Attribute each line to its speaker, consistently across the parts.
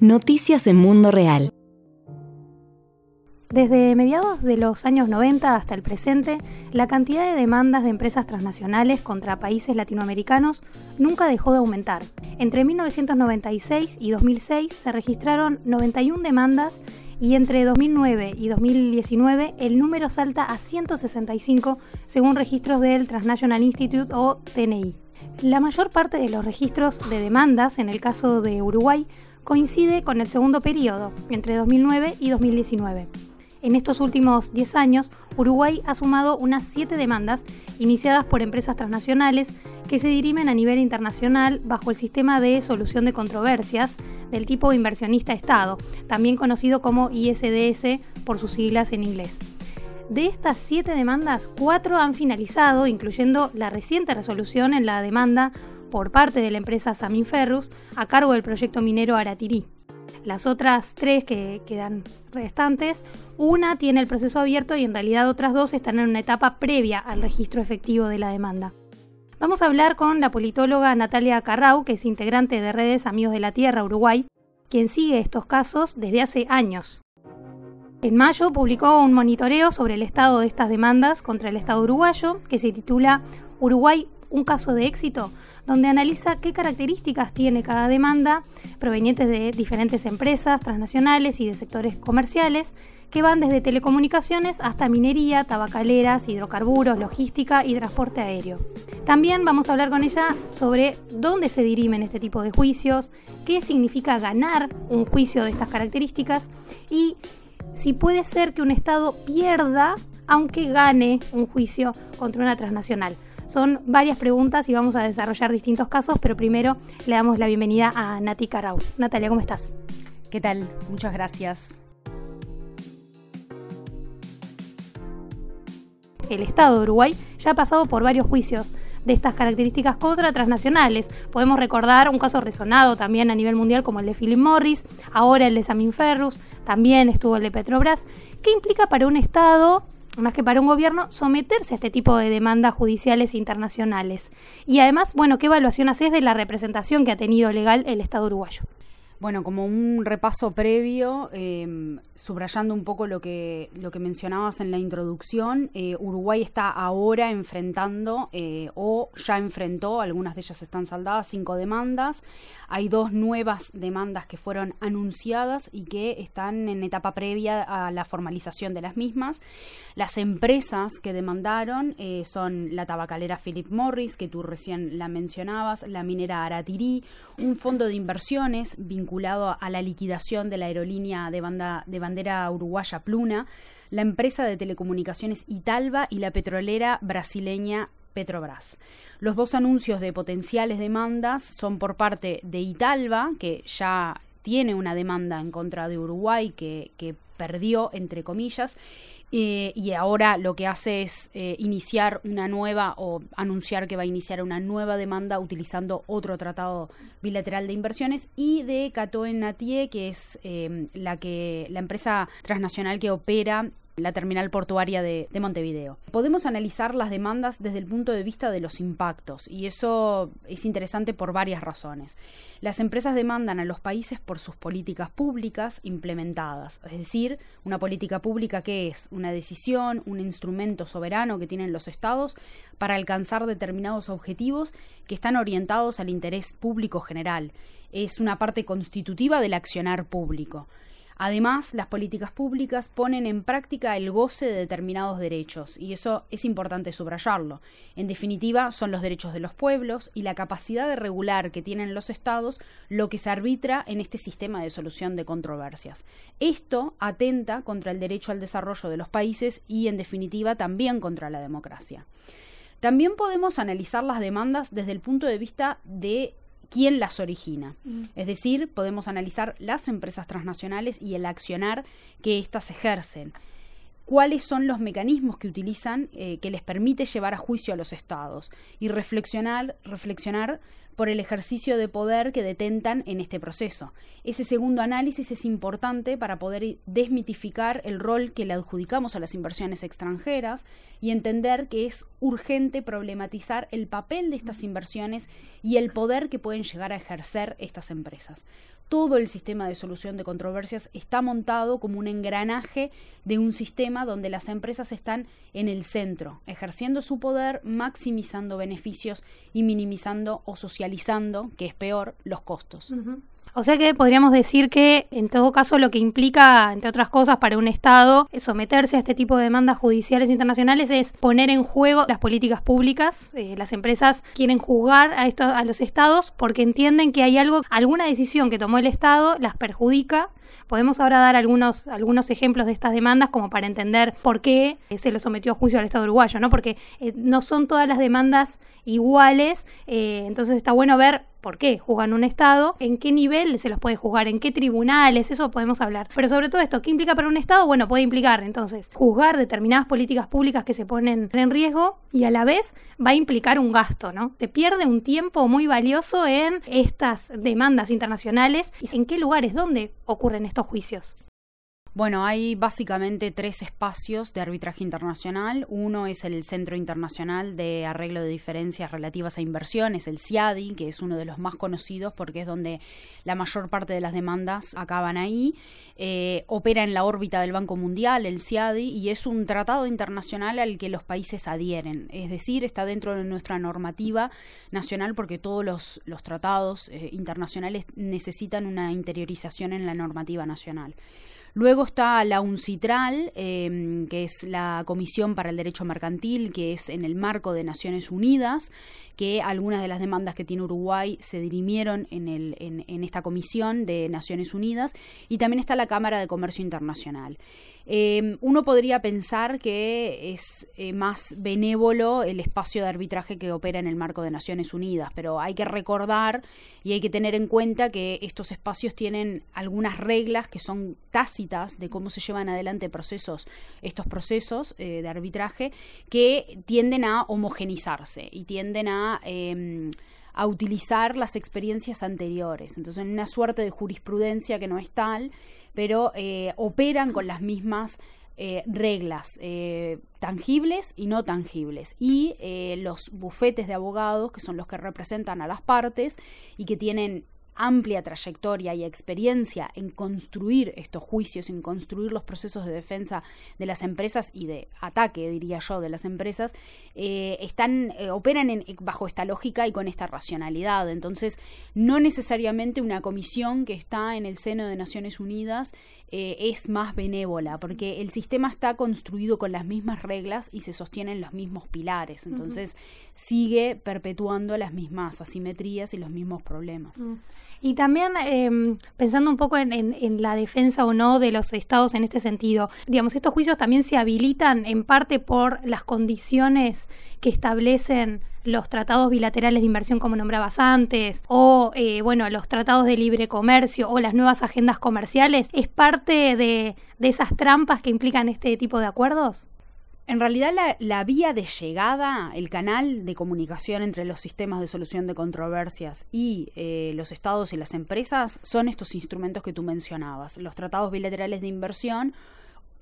Speaker 1: Noticias en Mundo Real.
Speaker 2: Desde mediados de los años 90 hasta el presente, la cantidad de demandas de empresas transnacionales contra países latinoamericanos nunca dejó de aumentar. Entre 1996 y 2006 se registraron 91 demandas y entre 2009 y 2019 el número salta a 165 según registros del Transnational Institute o TNI. La mayor parte de los registros de demandas, en el caso de Uruguay, coincide con el segundo periodo, entre 2009 y 2019. En estos últimos 10 años, Uruguay ha sumado unas 7 demandas iniciadas por empresas transnacionales que se dirimen a nivel internacional bajo el sistema de solución de controversias del tipo inversionista-Estado, también conocido como ISDS por sus siglas en inglés. De estas 7 demandas, 4 han finalizado, incluyendo la reciente resolución en la demanda por parte de la empresa Samin Ferrus a cargo del proyecto minero Aratirí. Las otras tres que quedan restantes, una tiene el proceso abierto y en realidad otras dos están en una etapa previa al registro efectivo de la demanda. Vamos a hablar con la politóloga Natalia Carrau, que es integrante de Redes Amigos de la Tierra Uruguay, quien sigue estos casos desde hace años. En mayo publicó un monitoreo sobre el estado de estas demandas contra el Estado uruguayo que se titula Uruguay, un caso de éxito, donde analiza qué características tiene cada demanda provenientes de diferentes empresas transnacionales y de sectores comerciales que van desde telecomunicaciones hasta minería, tabacaleras, hidrocarburos, logística y transporte aéreo. También vamos a hablar con ella sobre dónde se dirimen este tipo de juicios, qué significa ganar un juicio de estas características y si puede ser que un Estado pierda aunque gane un juicio contra una transnacional. Son varias preguntas y vamos a desarrollar distintos casos, pero primero le damos la bienvenida a Nati Carau. Natalia, ¿cómo estás?
Speaker 3: ¿Qué tal? Muchas gracias.
Speaker 2: El Estado de Uruguay ya ha pasado por varios juicios de estas características contra transnacionales. Podemos recordar un caso resonado también a nivel mundial como el de Philip Morris, ahora el de Samin Ferrus, también estuvo el de Petrobras. ¿Qué implica para un Estado más que para un gobierno, someterse a este tipo de demandas judiciales internacionales. Y además, bueno, ¿qué evaluación haces de la representación que ha tenido legal el Estado uruguayo?
Speaker 3: Bueno, como un repaso previo, em, subrayando un poco lo que, lo que mencionabas en la introducción, eh, Uruguay está ahora enfrentando eh, o ya enfrentó, algunas de ellas están saldadas, cinco demandas. Hay dos nuevas demandas que fueron anunciadas y que están en etapa previa a la formalización de las mismas. Las empresas que demandaron eh, son la tabacalera Philip Morris, que tú recién la mencionabas, la minera Aratirí, un fondo de inversiones vinculado a la liquidación de la aerolínea de, banda, de bandera uruguaya Pluna, la empresa de telecomunicaciones Italba y la petrolera brasileña Petrobras. Los dos anuncios de potenciales demandas son por parte de Italba, que ya tiene una demanda en contra de Uruguay que, perdió, entre comillas, eh, y ahora lo que hace es eh, iniciar una nueva o anunciar que va a iniciar una nueva demanda utilizando otro tratado bilateral de inversiones y de Catoen Natie, que es eh, la que la empresa transnacional que opera la terminal portuaria de, Montevideo. Podemos analizar las demandas desde el punto de vista de los impactos y eso es interesante por varias razones. Las empresas demandan a los países por sus políticas públicas implementadas, es decir, una política pública que es una decisión, un instrumento soberano que tienen los estados para alcanzar determinados objetivos que están orientados al interés público general. Es una parte constitutiva del accionar público. Además, las políticas públicas ponen en práctica el goce de determinados derechos, y eso es importante subrayarlo. En definitiva, son los derechos de los pueblos y la capacidad de regular que tienen los estados lo que se arbitra en este sistema de solución de controversias. Esto atenta contra el derecho al desarrollo de los países y, en definitiva, también contra la democracia. También podemos analizar las demandas desde el punto de vista de quién las origina. Mm. Es decir, podemos analizar las empresas transnacionales y el accionar que éstas ejercen. Cuáles son los mecanismos que utilizan eh, que les permite llevar a juicio a los estados y reflexionar, reflexionar por el ejercicio de poder que detentan en este proceso. Ese segundo análisis es importante para poder desmitificar el rol que le adjudicamos a las inversiones extranjeras y entender que es urgente problematizar el papel de estas inversiones y el poder que pueden llegar a ejercer estas empresas. Todo el sistema de solución de controversias está montado como un engranaje de un sistema donde las empresas están en el centro, ejerciendo su poder, maximizando beneficios y minimizando o socializando, que es peor, los costos.
Speaker 2: O sea que podríamos decir que, en todo caso, lo que implica, entre otras cosas, para un Estado someterse a este tipo de demandas judiciales internacionales es poner en juego las políticas públicas. Eh, las empresas quieren juzgar a, esto, a los Estados porque entienden que hay algo, alguna decisión que tomó el Estado las perjudica Podemos ahora dar algunos, algunos ejemplos de estas demandas como para entender por qué se lo sometió a juicio al Estado uruguayo, ¿no? Porque eh, no son todas las demandas iguales, eh, entonces está bueno ver por qué juzgan un Estado, en qué nivel se los puede juzgar, en qué tribunales, eso podemos hablar. Pero sobre todo esto, ¿qué implica para un Estado? Bueno, puede implicar entonces juzgar determinadas políticas públicas que se ponen en riesgo y a la vez va a implicar un gasto, ¿no? Se pierde un tiempo muy valioso en estas demandas internacionales y en qué lugares, dónde ocurren estos juicios.
Speaker 3: Bueno, hay básicamente tres espacios de arbitraje internacional. Uno es el Centro Internacional de Arreglo de Diferencias Relativas a Inversiones, el CIADI, que es uno de los más conocidos porque es donde la mayor parte de las demandas acaban ahí. Eh, opera en la órbita del Banco Mundial, el CIADI, y es un tratado internacional al que los países adhieren. Es decir, está dentro de nuestra normativa nacional porque todos los, tratados eh, internacionales necesitan una interiorización en la normativa nacional. Luego está la UNCITRAL, em, que es la Comisión para el Derecho Mercantil, que es en el marco de Naciones Unidas, que algunas de las demandas que tiene Uruguay se dirimieron en, el, en esta comisión de Naciones Unidas. Y también está la Cámara de Comercio Internacional. Em, uno podría pensar que es eh, más benévolo el espacio de arbitraje que opera en el marco de Naciones Unidas, pero hay que recordar y hay que tener en cuenta que estos espacios tienen algunas reglas que son tácitas de cómo se llevan adelante procesos, estos procesos eh, de arbitraje, que tienden a homogenizarse y tienden a em, a utilizar las experiencias anteriores. Entonces, en una suerte de jurisprudencia que no es tal, pero eh, operan con las mismas eh, reglas eh, tangibles y no tangibles. Y los bufetes de abogados, que son los que representan a las partes y que tienen amplia trayectoria y experiencia en construir estos juicios, en construir los procesos de defensa de las empresas y de ataque, diría yo, de las empresas, eh, están, eh, operan en, bajo esta lógica y con esta racionalidad. Entonces, no necesariamente una comisión que está en el seno de Naciones Unidas eh, es más benévola, porque el sistema está construido con las mismas reglas y se sostienen los mismos pilares. Entonces, sigue perpetuando las mismas asimetrías y los mismos problemas. Mm.
Speaker 2: Y también em, pensando un poco en, la defensa o no de los estados en este sentido, digamos, estos juicios también se habilitan en parte por las condiciones que establecen los tratados bilaterales de inversión como nombrabas antes, o eh, bueno, los tratados de libre comercio o las nuevas agendas comerciales, ¿es parte de esas trampas que implican este tipo de acuerdos?
Speaker 3: En realidad la, vía de llegada, el canal de comunicación entre los sistemas de solución de controversias y eh, los estados y las empresas son estos instrumentos que tú mencionabas, los tratados bilaterales de inversión,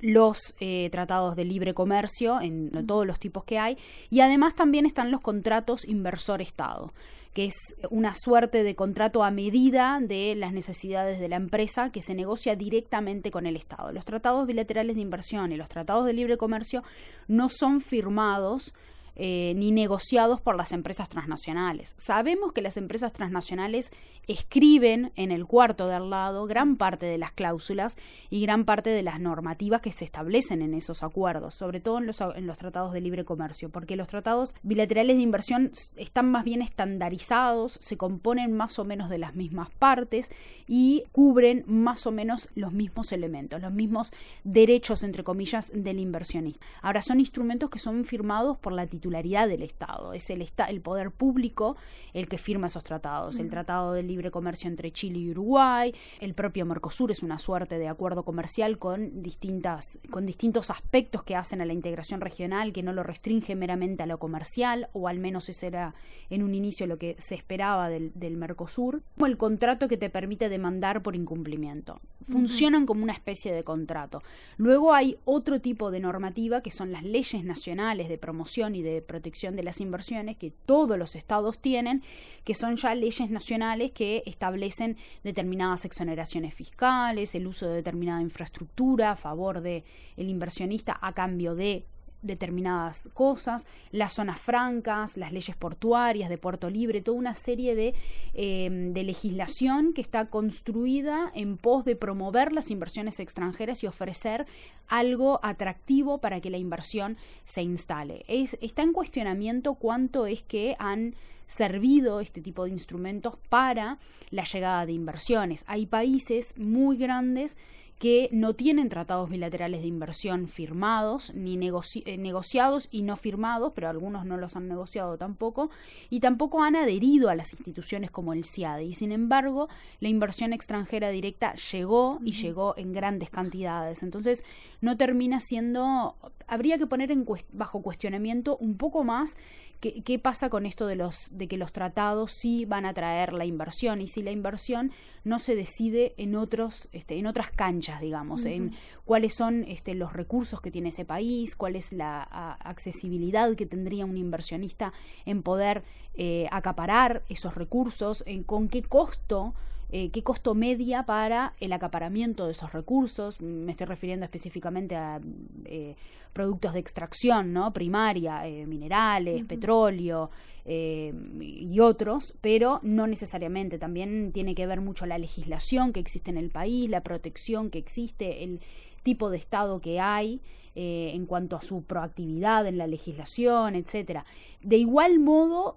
Speaker 3: los eh, tratados de libre comercio en todos los tipos que hay y además también están los contratos inversor-estado que es una suerte de contrato a medida de las necesidades de la empresa que se negocia directamente con el Estado. Los tratados bilaterales de inversión y los tratados de libre comercio no son firmados eh, ni negociados por las empresas transnacionales. Sabemos que las empresas transnacionales escriben en el cuarto de al lado gran parte de las cláusulas y gran parte de las normativas que se establecen en esos acuerdos, sobre todo en los, en los tratados de libre comercio, porque los tratados bilaterales de inversión están más bien estandarizados, se componen más o menos de las mismas partes y cubren más o menos los mismos elementos, los mismos derechos, entre comillas, del inversionista. Ahora, son instrumentos que son firmados por la titularidad del Estado. Es el, el poder público el que firma esos tratados. El Tratado de Libre Comercio entre Chile y Uruguay, el propio Mercosur es una suerte de acuerdo comercial con, distintas, con distintos aspectos que hacen a la integración regional, que no lo restringe meramente a lo comercial, o al menos ese era en un inicio lo que se esperaba del, del Mercosur, como el contrato que te permite demandar por incumplimiento. Funcionan como una especie de contrato. Luego hay otro tipo de normativa que son las leyes nacionales de promoción y de de protección de las inversiones que todos los estados tienen, que son ya leyes nacionales que establecen determinadas exoneraciones fiscales, el uso de determinada infraestructura a favor del el inversionista a cambio de determinadas cosas, las zonas francas, las leyes portuarias de Puerto Libre, toda una serie de, em, de, legislación que está construida en pos de promover las inversiones extranjeras y ofrecer algo atractivo para que la inversión se instale. Es, está en cuestionamiento cuánto es que han servido este tipo de instrumentos para la llegada de inversiones. Hay países muy grandes que no tienen tratados bilaterales de inversión firmados, ni eh, negociados y no firmados, pero algunos no los han negociado tampoco, y tampoco han adherido a las instituciones como el CIADE. Y sin embargo, la inversión extranjera directa llegó y llegó en grandes cantidades. Entonces, no termina siendo, habría que poner en bajo cuestionamiento un poco más ¿Qué, pasa con esto de, los, de que los tratados sí van a traer la inversión y si la inversión no se decide en, otros, este, en otras canchas, digamos, en cuáles son este, los recursos que tiene ese país, cuál es la accesibilidad que tendría un inversionista en poder eh, acaparar esos recursos, en, con qué costo eh, qué costo media para el acaparamiento de esos recursos. Me estoy refiriendo específicamente a eh, productos de extracción, ¿no? Primaria, eh, minerales, petróleo y otros, pero no necesariamente. También tiene que ver mucho la legislación que existe en el país, la protección que existe, el tipo de Estado que hay. en cuanto a su proactividad en la legislación, etcétera. De igual modo,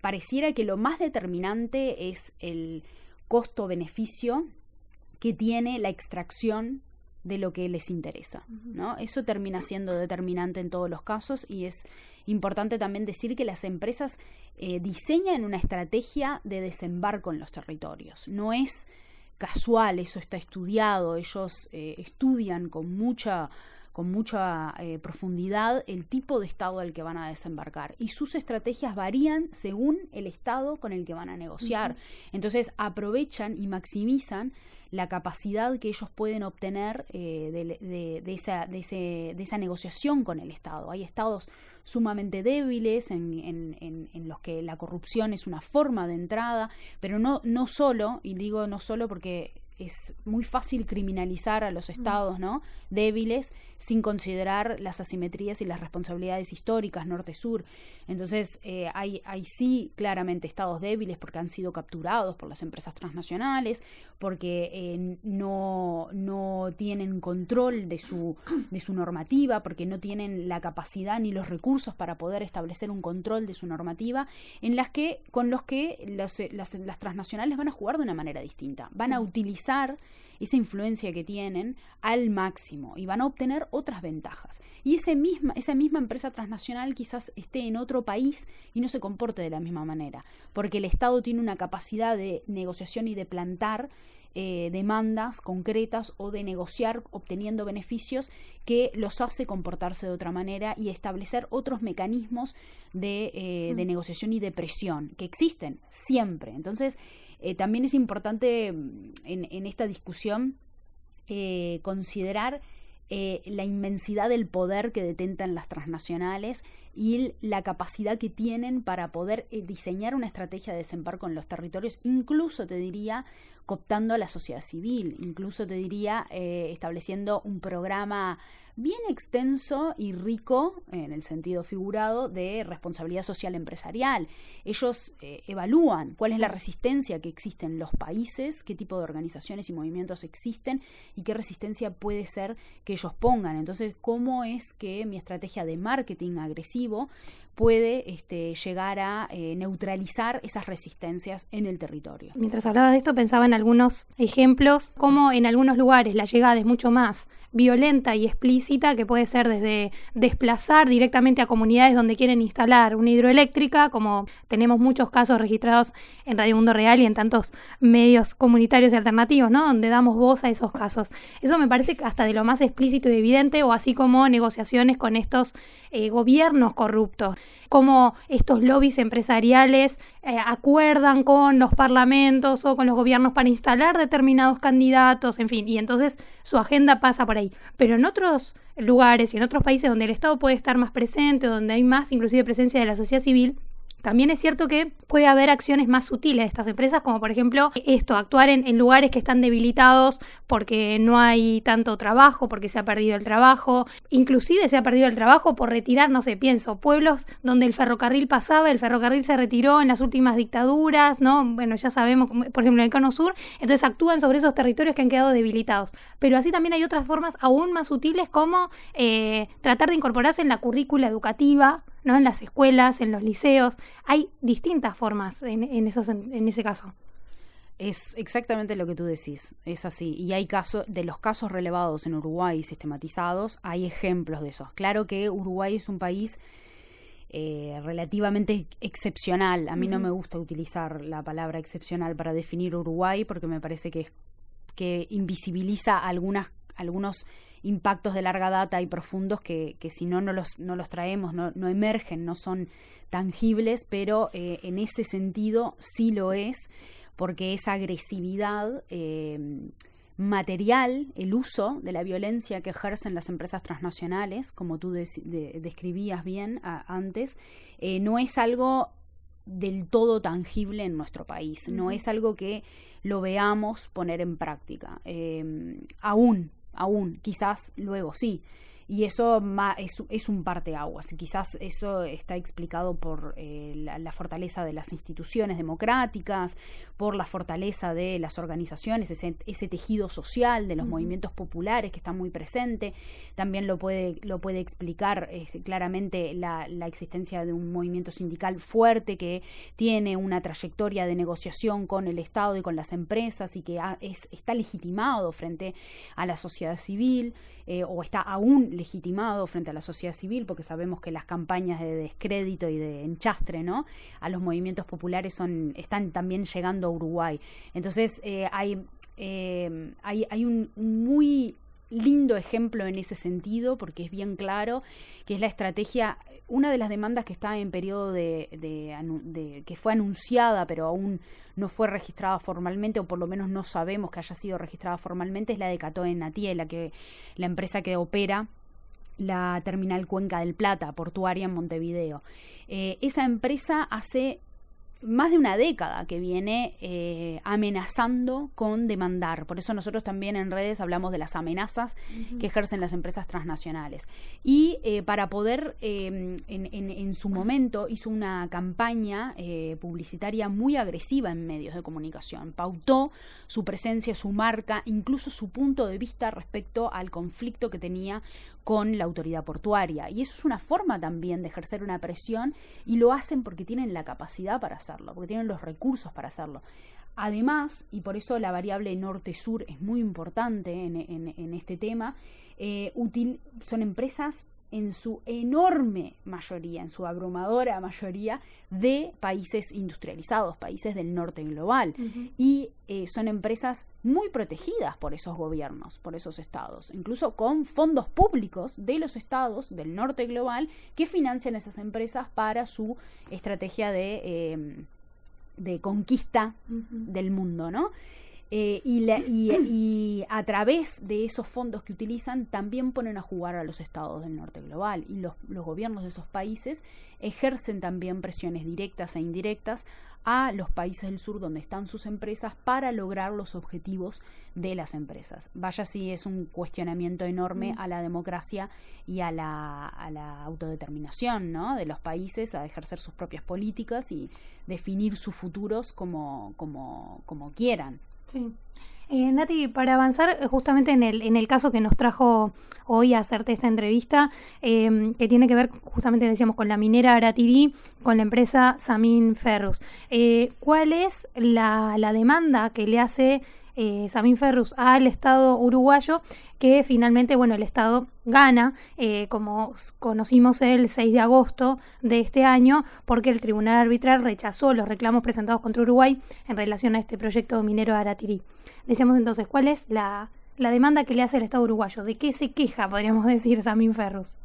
Speaker 3: pareciera que lo más determinante es el costo-beneficio que tiene la extracción de lo que les interesa. ¿no? Eso termina siendo determinante en todos los casos y es importante también decir que las empresas eh, diseñan una estrategia de desembarco en los territorios. No es casual, eso está estudiado, ellos eh, estudian con mucha con mucha eh, profundidad el tipo de estado al que van a desembarcar y sus estrategias varían según el estado con el que van a negociar. Entonces aprovechan y maximizan la capacidad que ellos pueden obtener eh, de, esa, de, ese, de, esa, negociación con el Estado. Hay estados sumamente débiles en, en, en, los que la corrupción es una forma de entrada, pero no, no solo, y digo no solo porque es muy fácil criminalizar a los estados ¿no? débiles sin considerar las asimetrías y las responsabilidades históricas norte-sur. Entonces, eh, hay, hay sí claramente estados débiles porque han sido capturados por las empresas transnacionales, porque eh, no, no tienen control de su, de su normativa, porque no tienen la capacidad ni los recursos para poder establecer un control de su normativa, en las que, con los que las, las, las transnacionales van a jugar de una manera distinta. Van a utilizar esa influencia que tienen al máximo y van a obtener otras ventajas. Y ese misma, esa misma empresa transnacional quizás esté en otro país y no se comporte de la misma manera, porque el Estado tiene una capacidad de negociación y de plantar eh, demandas concretas o de negociar obteniendo beneficios que los hace comportarse de otra manera y establecer otros mecanismos de, eh, de mm. negociación y de presión que existen siempre. Entonces, eh, también es importante mm, en, esta discusión eh, considerar eh, la inmensidad del poder que detentan las transnacionales y la capacidad que tienen para poder diseñar una estrategia de desembarco en los territorios, incluso te diría cooptando a la sociedad civil, incluso te diría estableciendo un programa bien extenso y rico, en el sentido figurado, de responsabilidad social empresarial. Ellos eh, evalúan cuál es la resistencia que existe en los países, qué tipo de organizaciones y movimientos existen y qué resistencia puede ser que ellos pongan. Entonces, ¿cómo es que mi estrategia de marketing agresivo puede este, llegar a eh, neutralizar esas resistencias en el territorio.
Speaker 2: Mientras hablaba de esto pensaba en algunos ejemplos, como en algunos lugares la llegada es mucho más violenta y explícita, que puede ser desde desplazar directamente a comunidades donde quieren instalar una hidroeléctrica, como tenemos muchos casos registrados en Radio Mundo Real y en tantos medios comunitarios y alternativos, ¿no? Donde damos voz a esos casos. Eso me parece hasta de lo más explícito y evidente, o así como negociaciones con estos eh, gobiernos corruptos. Cómo estos lobbies empresariales eh, acuerdan con los parlamentos o con los gobiernos para instalar determinados candidatos, en fin, y entonces su agenda pasa por ahí. Pero en otros lugares y en otros países donde el Estado puede estar más presente, donde hay más inclusive presencia de la sociedad civil, también es cierto que puede haber acciones más sutiles de estas empresas, como por ejemplo esto, actuar en, lugares que están debilitados porque no hay tanto trabajo, porque se ha perdido el trabajo, inclusive se ha perdido el trabajo por retirar, no sé, pienso, pueblos donde el ferrocarril pasaba, el ferrocarril se retiró en las últimas dictaduras, ¿no? Bueno, ya sabemos, por ejemplo, en el Cono Sur, entonces actúan sobre esos territorios que han quedado debilitados. Pero así también hay otras formas aún más sutiles como eh, tratar de incorporarse en la currícula educativa, ¿no? En las escuelas, en los liceos. Hay distintas formas en, esos, en, ese caso.
Speaker 3: Es exactamente lo que tú decís, es así. Y hay casos, de los casos relevados en Uruguay sistematizados, hay ejemplos de esos. Claro que Uruguay es un país eh, relativamente excepcional. A mí no me gusta utilizar la palabra excepcional para definir Uruguay porque me parece que, que invisibiliza algunas, algunos impactos de larga data y profundos que, que si no, no los, no los traemos, no, no emergen, no son tangibles, pero eh, en ese sentido sí lo es, porque esa agresividad eh, material, el uso de la violencia que ejercen las empresas transnacionales, como tú describías bien antes, eh, no es algo del todo tangible en nuestro país, no es algo que lo veamos poner en práctica. aún aún, quizás luego sí, y eso es, es un parteaguas. Quizás eso está explicado por eh, la, fortaleza de las instituciones democráticas, por la fortaleza de las organizaciones, ese, ese tejido social de los movimientos populares que está muy presente. También lo puede, lo puede explicar este, claramente la, la, existencia de un movimiento sindical fuerte que tiene una trayectoria de negociación con el Estado y con las empresas y que es, está legitimado frente a la sociedad civil. Eh, o está aún legitimado frente a la sociedad civil, porque sabemos que las campañas de descrédito y de enchastre ¿no? a los movimientos populares son, están también llegando a Uruguay. Entonces eh, hay, eh, hay, hay un muy lindo ejemplo en ese sentido, porque es bien claro que es la estrategia, una de las demandas que está en periodo de, que fue anunciada, pero aún no fue registrada formalmente, o por lo menos no sabemos que haya sido registrada formalmente, es la de Catoe Natie, la que la empresa que opera la terminal Cuenca del Plata, portuaria en Montevideo. Eh, esa empresa hace más de una década que viene eh, amenazando con demandar. Por eso nosotros también en redes hablamos de las amenazas que ejercen las empresas transnacionales. Y eh, para poder, em, en, su momento, hizo una campaña publicitaria muy agresiva en medios de comunicación. Pautó su presencia, su marca, incluso su punto de vista respecto al conflicto que tenía con la autoridad portuaria. Y eso es una forma también de ejercer una presión y lo hacen porque tienen la capacidad para hacerlo, porque tienen los recursos para hacerlo. Además, y por eso la variable norte-sur es muy importante en, este tema, eh, son empresas en su enorme mayoría, en su abrumadora mayoría, de países industrializados, países del norte global. Y eh, son empresas muy protegidas por esos gobiernos, por esos estados, incluso con fondos públicos de los estados del norte global que financian esas empresas para su estrategia de, em, de conquista del mundo, ¿no? Eh, y, y, a través de esos fondos que utilizan también ponen a jugar a los estados del norte global y los, los, gobiernos de esos países ejercen también presiones directas e indirectas a los países del sur donde están sus empresas para lograr los objetivos de las empresas. Vaya si es un cuestionamiento enorme a la democracia y a la, a la autodeterminación ¿no? de los países a ejercer sus propias políticas y definir sus futuros como, como, como quieran.
Speaker 2: Sí. Eh, Nati, para avanzar eh, justamente en el, en el caso que nos trajo hoy a hacerte esta entrevista, em, que tiene que ver justamente, decíamos, con la minera Aratiri, con la empresa Samin Ferrus. Eh, ¿Cuál es la, la demanda que le hace eh, Ferrus al Estado uruguayo, que finalmente, bueno, el Estado gana, eh, como conocimos el 6 de agosto de este año, porque el Tribunal Arbitral rechazó los reclamos presentados contra Uruguay en relación a este proyecto minero de Aratirí. Decíamos entonces, ¿cuál es la, la demanda que le hace el Estado uruguayo? ¿De qué se queja, podríamos decir, Samin Ferrus?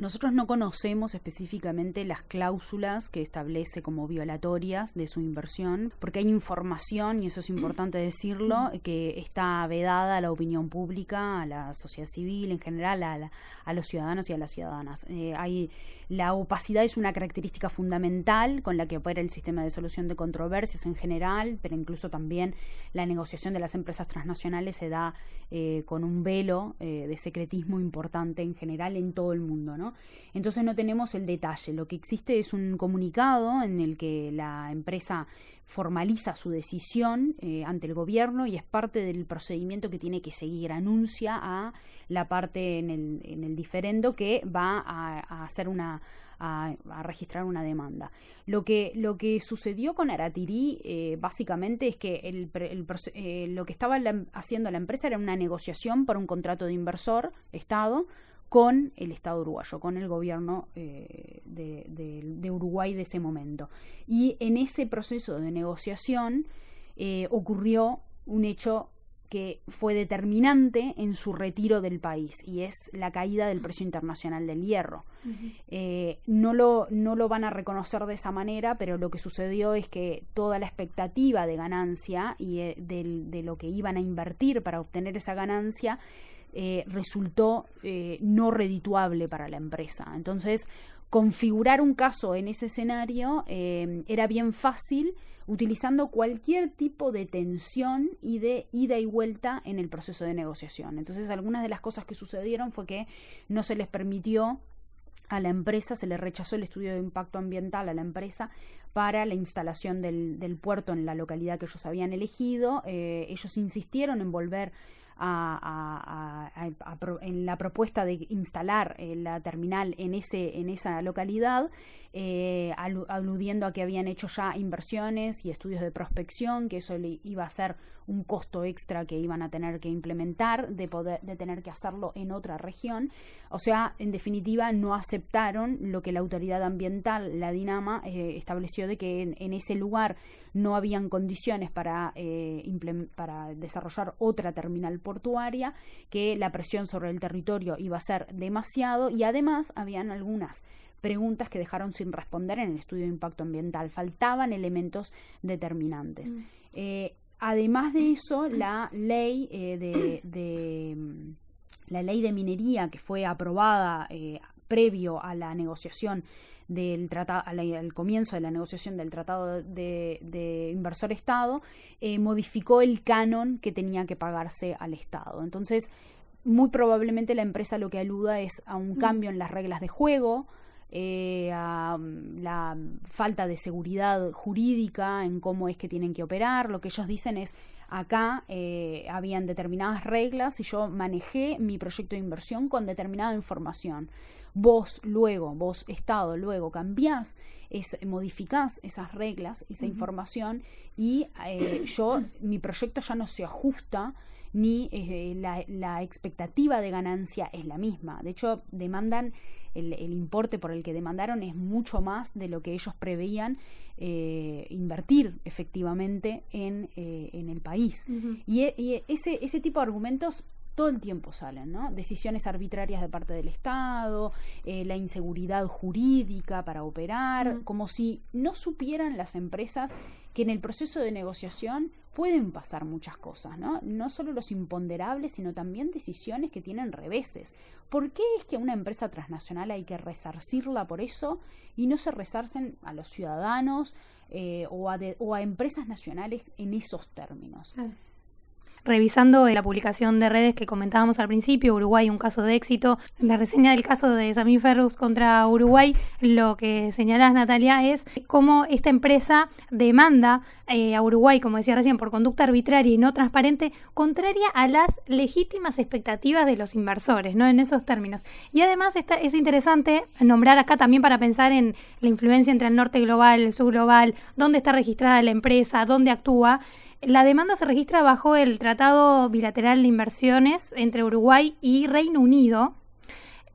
Speaker 3: Nosotros no conocemos específicamente las cláusulas que establece como violatorias de su inversión, porque hay información, y eso es importante decirlo, que está vedada a la opinión pública, a la sociedad civil en general, a, a los ciudadanos y a las ciudadanas. Eh, hay, la opacidad es una característica fundamental con la que opera el sistema de solución de controversias en general, pero incluso también la negociación de las empresas transnacionales se da eh, con un velo eh, de secretismo importante en general en todo el mundo, ¿no? Entonces no tenemos el detalle. Lo que existe es un comunicado en el que la empresa formaliza su decisión eh, ante el gobierno y es parte del procedimiento que tiene que seguir. Anuncia a la parte en el, en el diferendo que va a, hacer una a, registrar una demanda. Lo que, lo que sucedió con Aratirí eh, básicamente es que eh, lo que estaba haciendo la empresa era una negociación por un contrato de inversor, Estado, con el Estado uruguayo, con el gobierno eh, de, Uruguay de ese momento. Y en ese proceso de negociación eh, ocurrió un hecho que fue determinante en su retiro del país y es la caída del precio internacional del hierro. Eh, no, lo, no lo van a reconocer de esa manera, pero lo que sucedió es que toda la expectativa de ganancia y de lo que iban a invertir para obtener esa ganancia eh, resultó eh, no redituable para la empresa. Entonces, configurar un caso en ese escenario eh, era bien fácil utilizando cualquier tipo de tensión y de ida y vuelta en el proceso de negociación. Entonces, algunas de las cosas que sucedieron fue que no se les permitió a la empresa, se le rechazó el estudio de impacto ambiental a la empresa para la instalación del, puerto en la localidad que ellos habían elegido. ellos insistieron en volver en la propuesta de instalar eh, la terminal en, ese, en esa localidad, eh, aludiendo a que habían hecho ya inversiones y estudios de prospección, que eso le iba a ser un costo extra que iban a tener que implementar, de, poder, de tener que hacerlo en otra región. O sea, en definitiva, no aceptaron lo que la autoridad ambiental, la Dinama, eh, estableció de que en, ese lugar no habían condiciones para, eh, para desarrollar otra terminal portuaria, que la presión sobre el territorio iba a ser demasiado y además habían algunas preguntas que dejaron sin responder en el estudio de impacto ambiental. Faltaban elementos determinantes. Mm. Eh, Además de eso, la ley eh, de, mm, la ley de minería que fue aprobada eh, previo a la negociación del tratado, al, comienzo de la negociación del tratado de, inversor Estado, eh, modificó el canon que tenía que pagarse al Estado. Entonces, muy probablemente la empresa lo que aluda es a un mm. cambio en las reglas de juego, eh, a mm, la falta de seguridad jurídica en cómo es que tienen que operar. Lo que ellos dicen es, acá eh, habían determinadas reglas y yo manejé mi proyecto de inversión con determinada información. Vos luego, vos Estado, luego cambiás, es, modificás esas reglas, esa información y eh, yo, mi proyecto ya no se ajusta ni la, la expectativa de ganancia es la misma. De hecho, demandan el, importe por el que demandaron es mucho más de lo que ellos preveían eh, invertir efectivamente en, eh, en el país. y, e, y, ese, ese tipo de argumentos todo el tiempo salen, ¿no? Decisiones arbitrarias de parte del Estado, eh, la inseguridad jurídica para operar, como si no supieran las empresas que en el proceso de negociación pueden pasar muchas cosas, ¿no? No solo los imponderables, sino también decisiones que tienen reveses. ¿Por qué es que una empresa transnacional hay que resarcirla por eso y no se resarcen a los ciudadanos eh, o, a o, a empresas nacionales en esos términos?
Speaker 2: Revisando la publicación de redes que comentábamos al principio, Uruguay un caso de éxito, la reseña del caso de Samir Ferrus contra Uruguay, lo que señalas Natalia es cómo esta empresa demanda eh, a Uruguay, como decía recién, por conducta arbitraria y no transparente, contraria a las legítimas expectativas de los inversores, ¿no? En esos términos. Y además está, es interesante nombrar acá también para pensar en la influencia entre el norte global, el sur global, dónde está registrada la empresa, dónde actúa. La demanda se registra bajo el Tratado Bilateral de Inversiones entre Uruguay y Reino Unido.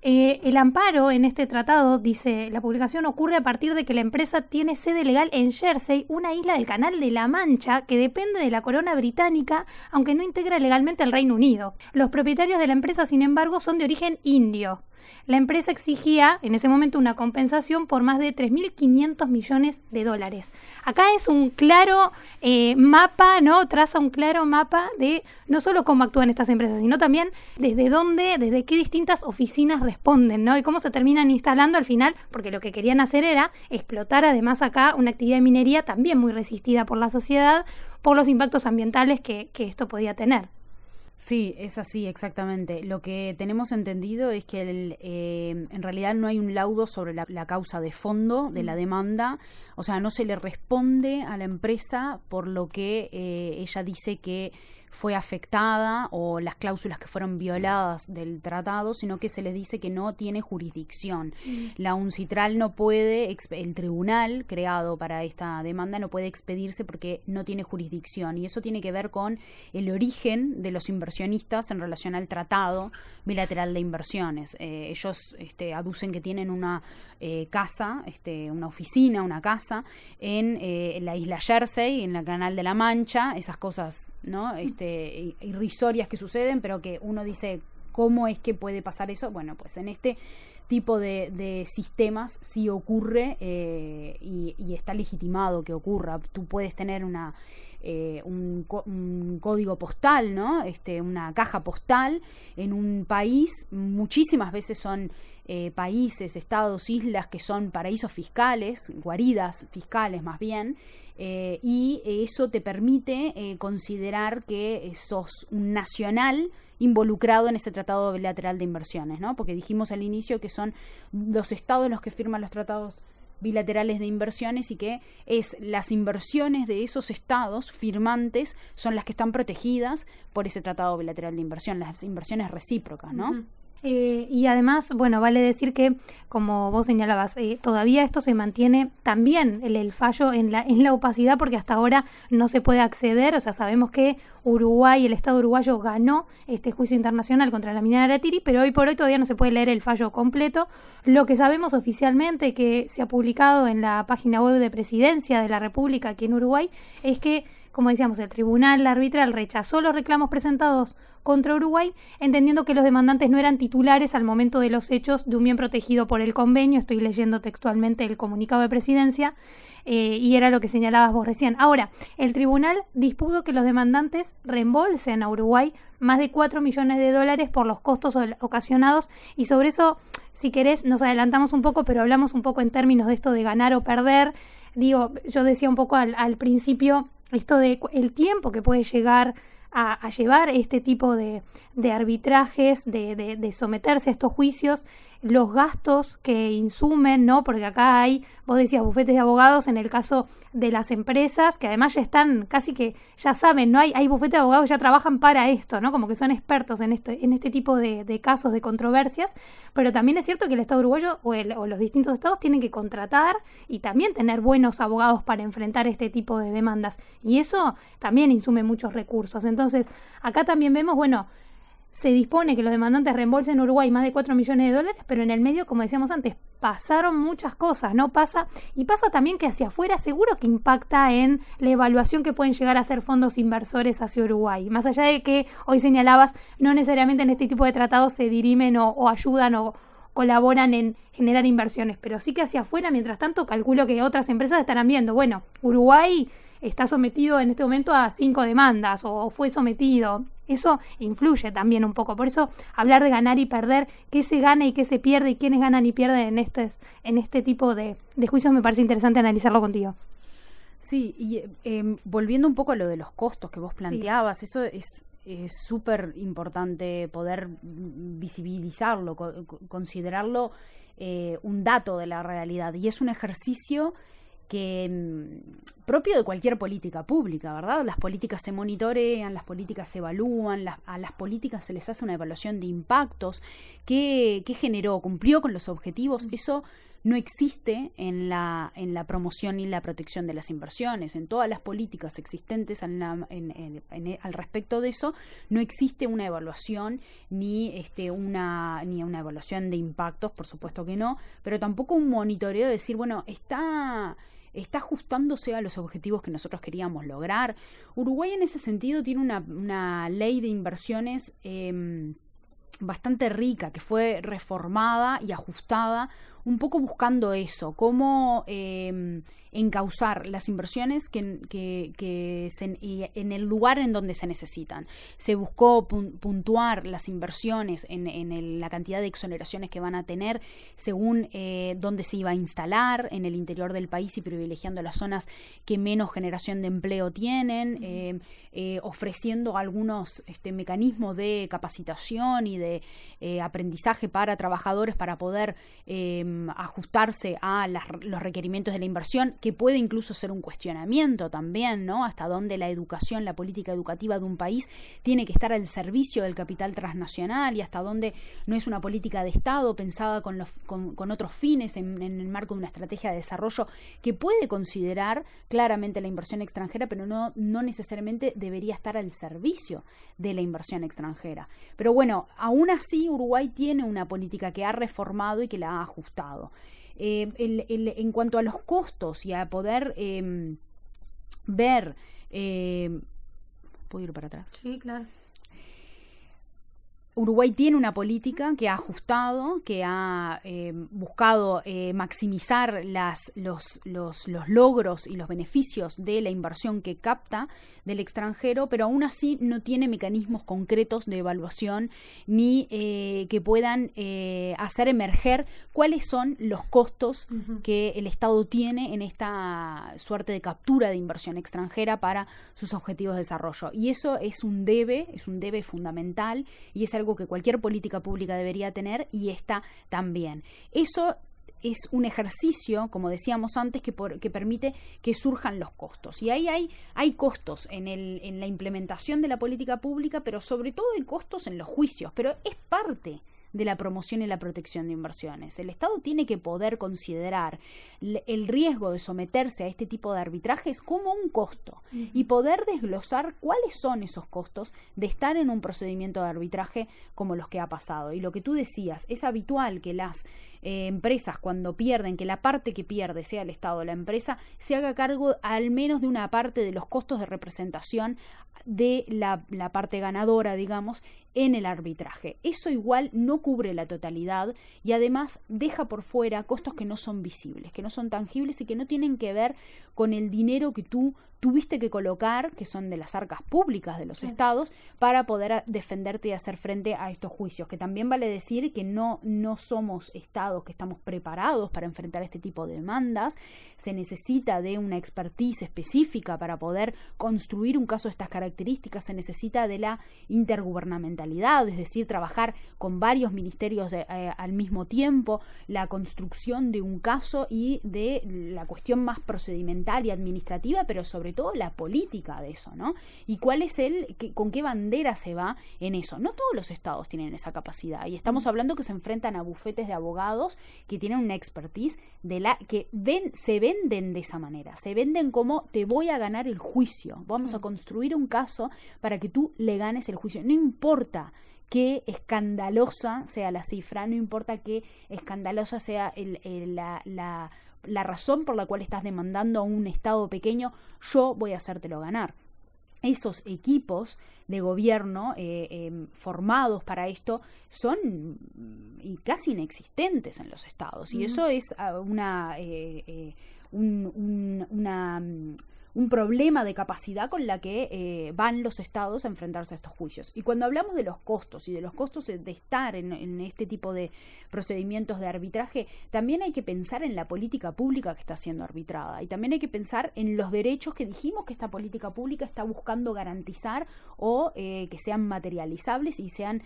Speaker 2: Eh, el amparo en este tratado, dice la publicación, ocurre a partir de que la empresa tiene sede legal en Jersey, una isla del Canal de la Mancha que depende de la corona británica, aunque no integra legalmente el Reino Unido. Los propietarios de la empresa, sin embargo, son de origen indio. La empresa exigía en ese momento una compensación por más de 3.500 millones de dólares. Acá es un claro eh, mapa, ¿no? Traza un claro mapa de no solo cómo actúan estas empresas, sino también desde dónde, desde qué distintas oficinas responden, ¿no? Y cómo se terminan instalando al final, porque lo que querían hacer era explotar además acá una actividad de minería también muy resistida por la sociedad, por los impactos ambientales que, esto podía tener.
Speaker 3: Sí, es así, exactamente. Lo que tenemos entendido es que eh, en realidad no hay un laudo sobre la, causa de fondo de la mm. demanda, o sea, no se le responde a la empresa por lo que eh, ella dice que fue afectada o las cláusulas que fueron violadas del tratado, sino que se les dice que no tiene jurisdicción. Mm. La UNCITRAL no puede, el tribunal creado para esta demanda no puede expedirse porque no tiene jurisdicción. Y eso tiene que ver con el origen de los inversionistas en relación al tratado bilateral de inversiones. Eh, ellos este, aducen que tienen una eh, casa, este, una oficina, una casa en, eh, en, la isla Jersey, en la Canal de la Mancha, esas cosas, ¿no? Este, irrisorias que suceden, pero que uno dice, ¿cómo es que puede pasar eso? Bueno, pues en este tipo de, sistemas sí ocurre y, y, está legitimado que ocurra. Tú puedes tener una eh, un, código postal, ¿no? Este, una caja postal en un país, muchísimas veces son eh, países, estados, islas que son paraísos fiscales, guaridas fiscales más bien, eh, y eso te permite considerar que sos un nacional involucrado en ese tratado bilateral de inversiones, ¿no? Porque dijimos al inicio que son los estados los que firman los tratados bilaterales de inversiones y que es las inversiones de esos estados firmantes son las que están protegidas por ese tratado bilateral de inversión, las inversiones recíprocas, ¿no?
Speaker 2: Eh, y además, bueno, vale decir que, como vos señalabas, eh, todavía esto se mantiene también el, fallo en la, en la opacidad porque hasta ahora no se puede acceder. O sea, sabemos que Uruguay, el Estado uruguayo ganó este juicio internacional contra la minera de Tiri, pero hoy por hoy todavía no se puede leer el fallo completo. Lo que sabemos oficialmente que se ha publicado en la página web de Presidencia de la República aquí en Uruguay es que como decíamos, el tribunal arbitral rechazó los reclamos presentados contra Uruguay, entendiendo que los demandantes no eran titulares al momento de los hechos de un bien protegido por el convenio. Estoy leyendo textualmente el comunicado de presidencia eh, y era lo que señalabas vos recién. Ahora, el tribunal dispuso que los demandantes reembolsen a Uruguay más de 4 millones de dólares por los costos ocasionados y sobre eso, si querés, nos adelantamos un poco, pero hablamos un poco en términos de esto de ganar o perder. Digo, yo decía un poco al, al principio esto de el tiempo que puede llegar a, llevar este tipo de, arbitrajes, de, de, someterse a estos juicios, los gastos que insumen, ¿no? Porque acá hay, vos decías, bufetes de abogados en el caso de las empresas, que además ya están casi que, ya saben, ¿no? Hay, hay bufetes de abogados que ya trabajan para esto, ¿no? Como que son expertos en, este, en este tipo de, casos, de controversias, pero también es cierto que el Estado uruguayo o, o los distintos estados tienen que contratar y también tener buenos abogados para enfrentar este tipo de demandas. Y eso también insume muchos recursos. Entonces, acá también vemos, bueno, se dispone que los demandantes reembolsen en Uruguay más de 4 millones de dólares, pero en el medio, como decíamos antes, pasaron muchas cosas, ¿no? Pasa, y pasa también que hacia afuera seguro que impacta en la evaluación que pueden llegar a hacer fondos inversores hacia Uruguay. Más allá de que hoy señalabas, no necesariamente en este tipo de tratados se dirimen o, o ayudan o colaboran en generar inversiones, pero sí que hacia afuera, mientras tanto, calculo que otras empresas estarán viendo, bueno, Uruguay está sometido en este momento a cinco demandas o fue sometido. Eso influye también un poco. Por eso hablar de ganar y perder, qué se gana y qué se pierde y quiénes ganan y pierden en este, en este tipo de, juicios me parece interesante analizarlo contigo.
Speaker 3: Sí, y em, volviendo un poco a lo de los costos que vos planteabas, eso es súper importante poder visibilizarlo, considerarlo eh, un dato de la realidad. Y es un ejercicio que mm, propio de cualquier política pública, ¿verdad? Las políticas se monitorean, las políticas se evalúan, a las políticas se les hace una evaluación de impactos, qué, qué generó, cumplió con los objetivos, eso no existe en la, en la promoción y la protección de las inversiones. En todas las políticas existentes al respecto de eso, no existe una evaluación ni, este, una, ni una evaluación de impactos, por supuesto que no, pero tampoco un monitoreo de decir, bueno, está está ajustándose a los objetivos que nosotros queríamos lograr. Uruguay en ese sentido tiene una, ley de inversiones em, bastante rica, que fue reformada y ajustada, un poco buscando eso, cómo em, encauzar las inversiones que, que, en el lugar en donde se necesitan. Se buscó puntuar las inversiones en, la cantidad de exoneraciones que van a tener según eh, dónde se iba a instalar en el interior del país y privilegiando las zonas que menos generación de empleo tienen, em, eh, ofreciendo algunos este, mecanismos de capacitación y de eh, aprendizaje para trabajadores para poder em, ajustarse a los requerimientos de la inversión que puede incluso ser un cuestionamiento también, ¿no? Hasta dónde la educación, la política educativa de un país tiene que estar al servicio del capital transnacional y hasta dónde no es una política de Estado pensada con, con, otros fines en, el marco de una estrategia de desarrollo que puede considerar claramente la inversión extranjera, pero no, no necesariamente debería estar al servicio de la inversión extranjera. Pero bueno, aún así Uruguay tiene una política que ha reformado y que la ha ajustado. Eh, en cuanto a los costos y a poder em, ver... Eh, ¿Puedo ir para atrás?
Speaker 2: Sí, claro.
Speaker 3: Uruguay tiene una política que ha ajustado, que ha em, buscado eh, maximizar las, los, los, los, logros y los beneficios de la inversión que capta del extranjero, pero aún así no tiene mecanismos concretos de evaluación ni eh, que puedan eh, hacer emerger cuáles son los costos que el Estado tiene en esta suerte de captura de inversión extranjera para sus objetivos de desarrollo. Y eso es un debe, es un debe fundamental y es algo que cualquier política pública debería tener y está también. Eso es un ejercicio, como decíamos antes, que, que permite que surjan los costos. Y ahí hay, hay costos en, el, en la implementación de la política pública, pero sobre todo hay costos en los juicios, pero es parte de la promoción y la protección de inversiones. El Estado tiene que poder considerar el riesgo de someterse a este tipo de arbitrajes como un costo y poder desglosar cuáles son esos costos de estar en un procedimiento de arbitraje como los que ha pasado. Y lo que tú decías, es habitual que las eh, empresas cuando pierden, que la parte que pierde sea el Estado o la empresa, se haga cargo al menos de una parte de los costos de representación de la, la parte ganadora, digamos, en el arbitraje. Eso igual no cubre la totalidad y además deja por fuera costos que no son visibles, que no son tangibles y que no tienen que ver con el dinero que tú tuviste que colocar, que son de las arcas públicas de los estados, para poder defenderte y hacer frente a estos juicios. Que también vale decir que no, no somos estados que estamos preparados para enfrentar este tipo de demandas. Se necesita de una expertise específica para poder construir un caso de estas características. Se necesita de la intergubernamentalidad, es decir, trabajar con varios ministerios eh, al mismo tiempo, la construcción de un caso y de la cuestión más procedimental y administrativa, pero sobre todo la política de eso, ¿no? Y cuál es el, con qué bandera se va en eso. No todos los estados tienen esa capacidad y estamos hablando que se enfrentan a bufetes de abogados que tienen una expertise de la que ven, se venden de esa manera, se venden como te voy a ganar el juicio, vamos a construir un caso para que tú le ganes el juicio, no importa qué escandalosa sea la cifra, no importa qué escandalosa sea la, la, la razón por la cual estás demandando a un Estado pequeño, yo voy a hacértelo ganar. Esos equipos de gobierno eh, em, formados para esto son mm, casi inexistentes en los estados. Y eso es ah, una, eh, eh, una mm, un problema de capacidad con la que eh, van los estados a enfrentarse a estos juicios. Y cuando hablamos de los costos y de los costos de estar en, este tipo de procedimientos de arbitraje, también hay que pensar en la política pública que está siendo arbitrada y también hay que pensar en los derechos que dijimos que esta política pública está buscando garantizar o eh, que sean materializables y sean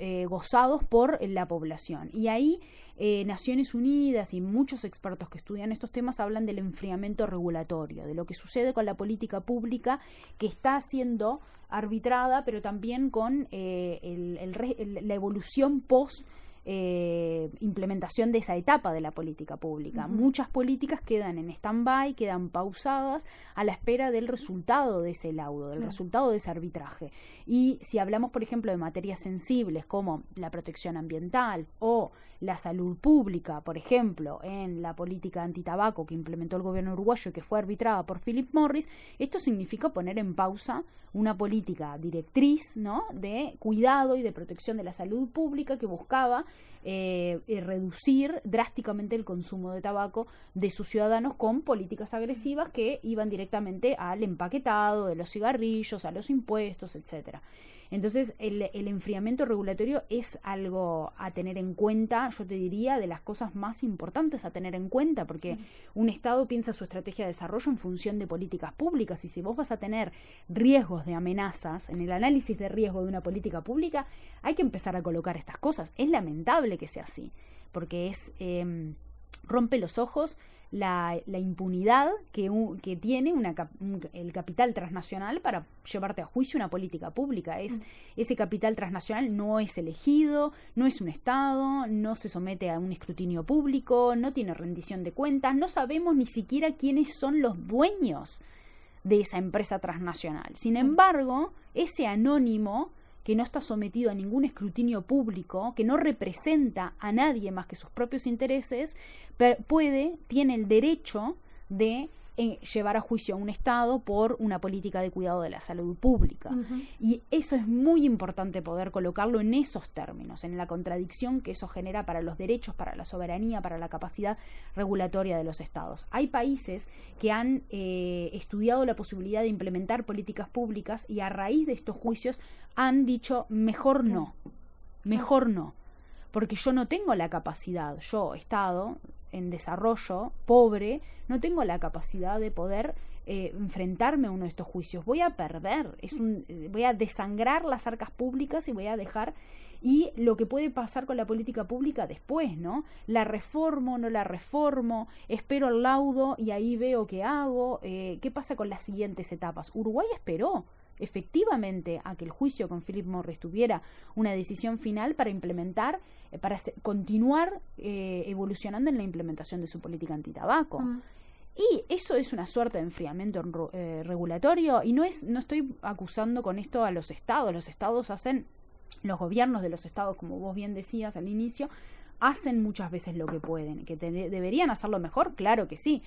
Speaker 3: eh, gozados por la población. Y ahí eh, Naciones Unidas y muchos expertos que estudian estos temas hablan del enfriamiento regulatorio, de lo que sucede con la política pública que está siendo arbitrada, pero también con eh, la evolución post eh, implementación de esa etapa de la política pública. Muchas políticas quedan en stand-by, quedan pausadas a la espera del resultado de ese laudo, del resultado de ese arbitraje. Y si hablamos, por ejemplo, de materias sensibles como la protección ambiental o la salud pública, por ejemplo, en la política antitabaco que implementó el gobierno uruguayo y que fue arbitrada por Philip Morris, esto significa poner en pausa una política directriz ¿no? de cuidado y de protección de la salud pública que buscaba eh, eh, reducir drásticamente el consumo de tabaco de sus ciudadanos con políticas agresivas que iban directamente al empaquetado de los cigarrillos, a los impuestos, etcétera. Entonces, el, enfriamiento regulatorio es algo a tener en cuenta, yo te diría, de las cosas más importantes a tener en cuenta, porque un Estado piensa su estrategia de desarrollo en función de políticas públicas y si vos vas a tener riesgos de amenazas en el análisis de riesgo de una política pública, hay que empezar a colocar estas cosas. Es lamentable que sea así, porque es... Em, rompe los ojos la, impunidad que, que tiene una, el capital transnacional para llevarte a juicio una política pública. Es, mm. Ese capital transnacional no es elegido, no es un Estado, no se somete a un escrutinio público, no tiene rendición de cuentas, no sabemos ni siquiera quiénes son los dueños de esa empresa transnacional. Sin mm. embargo, ese anónimo que no está sometido a ningún escrutinio público, que no representa a nadie más que sus propios intereses, puede, tiene el derecho de eh, llevar a juicio a un Estado por una política de cuidado de la salud pública. Y eso es muy importante poder colocarlo en esos términos, en la contradicción que eso genera para los derechos, para la soberanía, para la capacidad regulatoria de los Estados. Hay países que han eh, estudiado la posibilidad de implementar políticas públicas y a raíz de estos juicios han dicho mejor no, mejor no porque yo no tengo la capacidad, yo, Estado, en desarrollo, pobre, no tengo la capacidad de poder eh, enfrentarme a uno de estos juicios. Voy a perder, es un, eh, voy a desangrar las arcas públicas y voy a dejar. Y lo que puede pasar con la política pública después, ¿no? La reformo, no la reformo, espero el laudo y ahí veo qué hago. Eh, ¿Qué pasa con las siguientes etapas? Uruguay esperó efectivamente a que el juicio con Philip Morris tuviera una decisión final para implementar, eh, para continuar eh, evolucionando en la implementación de su política antitabaco. Mm. Y eso es una suerte de enfriamiento eh, regulatorio y no es no estoy acusando con esto a los estados, los estados hacen los gobiernos de los estados, como vos bien decías al inicio, hacen muchas veces lo que pueden. ¿Que deberían hacerlo mejor? Claro que sí.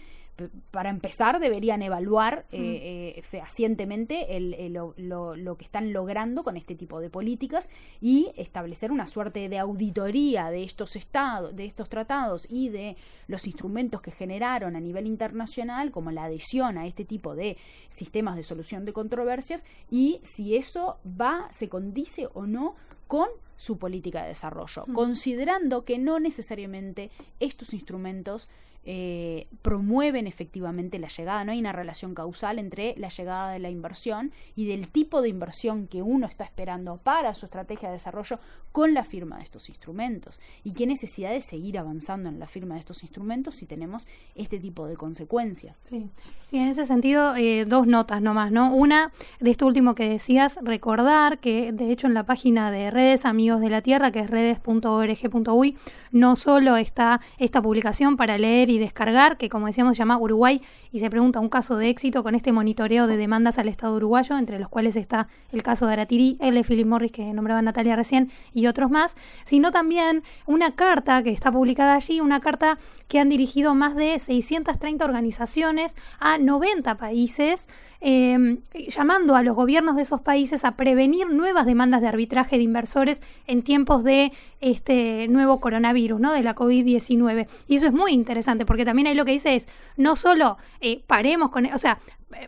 Speaker 3: para empezar, deberían evaluar eh, eh, fehacientemente el, lo, que están logrando con este tipo de políticas y establecer una suerte de auditoría de estos estados, de estos tratados y de los instrumentos que generaron a nivel internacional, como la adhesión a este tipo de sistemas de solución de controversias, y si eso va, se condice o no con su política de desarrollo, considerando que no necesariamente estos instrumentos eh, promueven efectivamente la llegada. No hay una relación causal entre la llegada de la inversión y del tipo de inversión que uno está esperando para su estrategia de desarrollo con la firma de estos instrumentos. Y qué necesidad de seguir avanzando en la firma de estos instrumentos si tenemos este tipo de consecuencias.
Speaker 2: Sí, sí en ese sentido, eh, dos notas nomás, ¿no? Una, de esto último que decías, recordar que de hecho en la página de Redes Amigos de la Tierra, que es redes.org.uy, no solo está esta publicación para leer y descargar, que como decíamos se llama Uruguay y se pregunta un caso de éxito con este monitoreo de demandas al Estado uruguayo, entre los cuales está el caso de Aratiri, el de Philip Morris que nombraba Natalia recién y otros más, sino también una carta que está publicada allí, una carta que han dirigido más de 630 organizaciones a 90 países Em, llamando a los gobiernos de esos países a prevenir nuevas demandas de arbitraje de inversores en tiempos de este nuevo coronavirus, ¿no? De la COVID-19. Y eso es muy interesante porque también ahí lo que dice es, no solo eh, paremos con, o sea,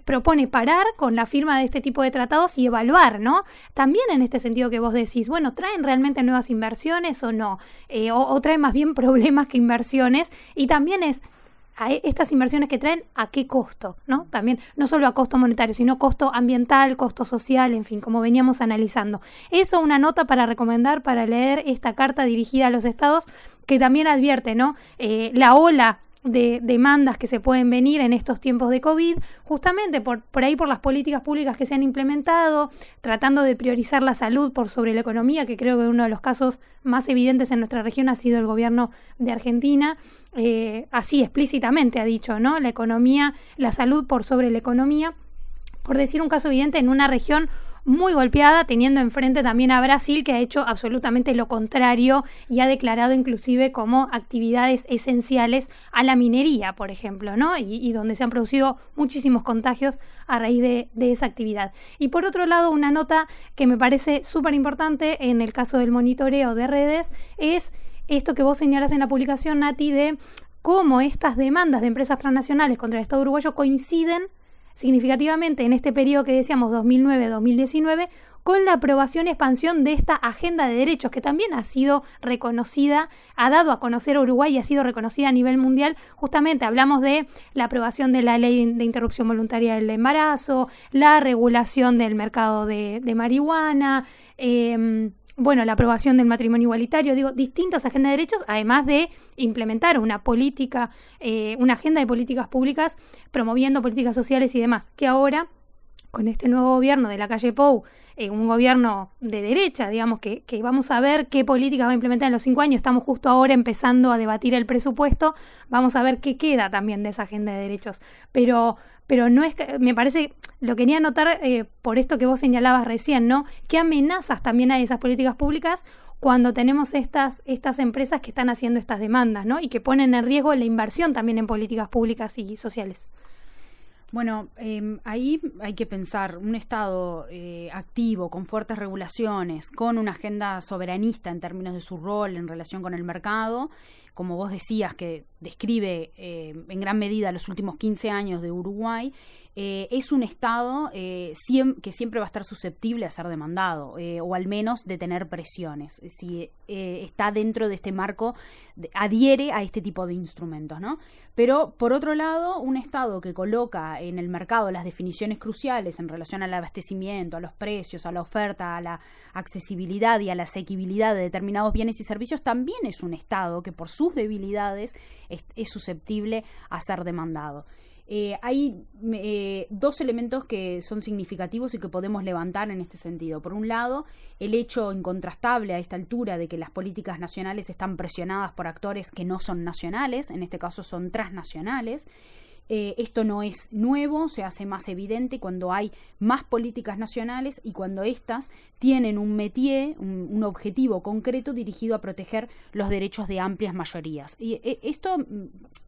Speaker 2: propone parar con la firma de este tipo de tratados y evaluar, ¿no? También en este sentido que vos decís, bueno, ¿traen realmente nuevas inversiones o no? Eh, o, o traen más bien problemas que inversiones. Y también es, a e, estas inversiones que traen, ¿a qué costo? ¿no? También, no solo a costo monetario, sino costo ambiental, costo social, en fin, como veníamos analizando. Eso una nota para recomendar para leer esta carta dirigida a los estados que también advierte, ¿no? Eh, la ola de demandas que se pueden venir en estos tiempos de COVID, justamente por, por ahí por las políticas públicas que se han implementado, tratando de priorizar la salud por sobre la economía, que creo que uno de los casos más evidentes en nuestra región ha sido el gobierno de Argentina, eh, así explícitamente ha dicho, ¿no? La economía, la salud por sobre la economía por decir un caso evidente, en una región muy golpeada, teniendo enfrente también a Brasil, que ha hecho absolutamente lo contrario y ha declarado inclusive como actividades esenciales a la minería, por ejemplo, ¿no? Y, donde se han producido muchísimos contagios a raíz de, esa actividad. Y por otro lado, una nota que me parece súper importante en el caso del monitoreo de redes es esto que vos señalas en la publicación, Nati, de cómo estas demandas de empresas transnacionales contra el Estado uruguayo coinciden significativamente en este periodo que decíamos 2009-2019 con la aprobación y expansión de esta agenda de derechos que también ha sido reconocida, ha dado a conocer a Uruguay y ha sido reconocida a nivel mundial. Justamente hablamos de la aprobación de la ley de interrupción voluntaria del embarazo, la regulación del mercado de, marihuana, eh, bueno, la aprobación del matrimonio igualitario, digo, distintas agendas de derechos, además de implementar una política, eh, una agenda de políticas públicas promoviendo políticas sociales y demás, que ahora, con este nuevo gobierno de la calle Pou, eh, un gobierno de derecha, digamos, que, vamos a ver qué políticas va a implementar en los cinco años. Estamos justo ahora empezando a debatir el presupuesto. Vamos a ver qué queda también de esa agenda de derechos. Pero, pero no es que, me parece, lo quería anotar eh, por esto que vos señalabas recién, ¿no? ¿Qué amenazas también hay esas políticas públicas cuando tenemos estas, estas empresas que están haciendo estas demandas, ¿no? Y que ponen en riesgo la inversión también en políticas públicas y sociales.
Speaker 3: Bueno, em, ahí hay que pensar un Estado eh, activo, con fuertes regulaciones, con una agenda soberanista en términos de su rol en relación con el mercado, como vos decías, que describe eh, en gran medida los últimos 15 años de Uruguay, eh, es un Estado eh, que siempre va a estar susceptible a ser demandado, o al menos de tener presiones, si está dentro de este marco, adhiere a este tipo de instrumentos, ¿no? Pero, por otro lado, un Estado que coloca en el mercado las definiciones cruciales en relación al abastecimiento, a los precios, a la oferta, a la accesibilidad y a la asequibilidad de determinados bienes y servicios, también es un Estado que por debilidades es susceptible a ser demandado. Eh, hay eh, dos elementos que son significativos y que podemos levantar en este sentido. Por un lado, el hecho incontrastable a esta altura de que las políticas nacionales están presionadas por actores que no son nacionales, en este caso son transnacionales. Eh, esto no es nuevo, se hace más evidente cuando hay más políticas nacionales y cuando éstas tienen un métier, un, objetivo concreto dirigido a proteger los derechos de amplias mayorías. Y esto mm,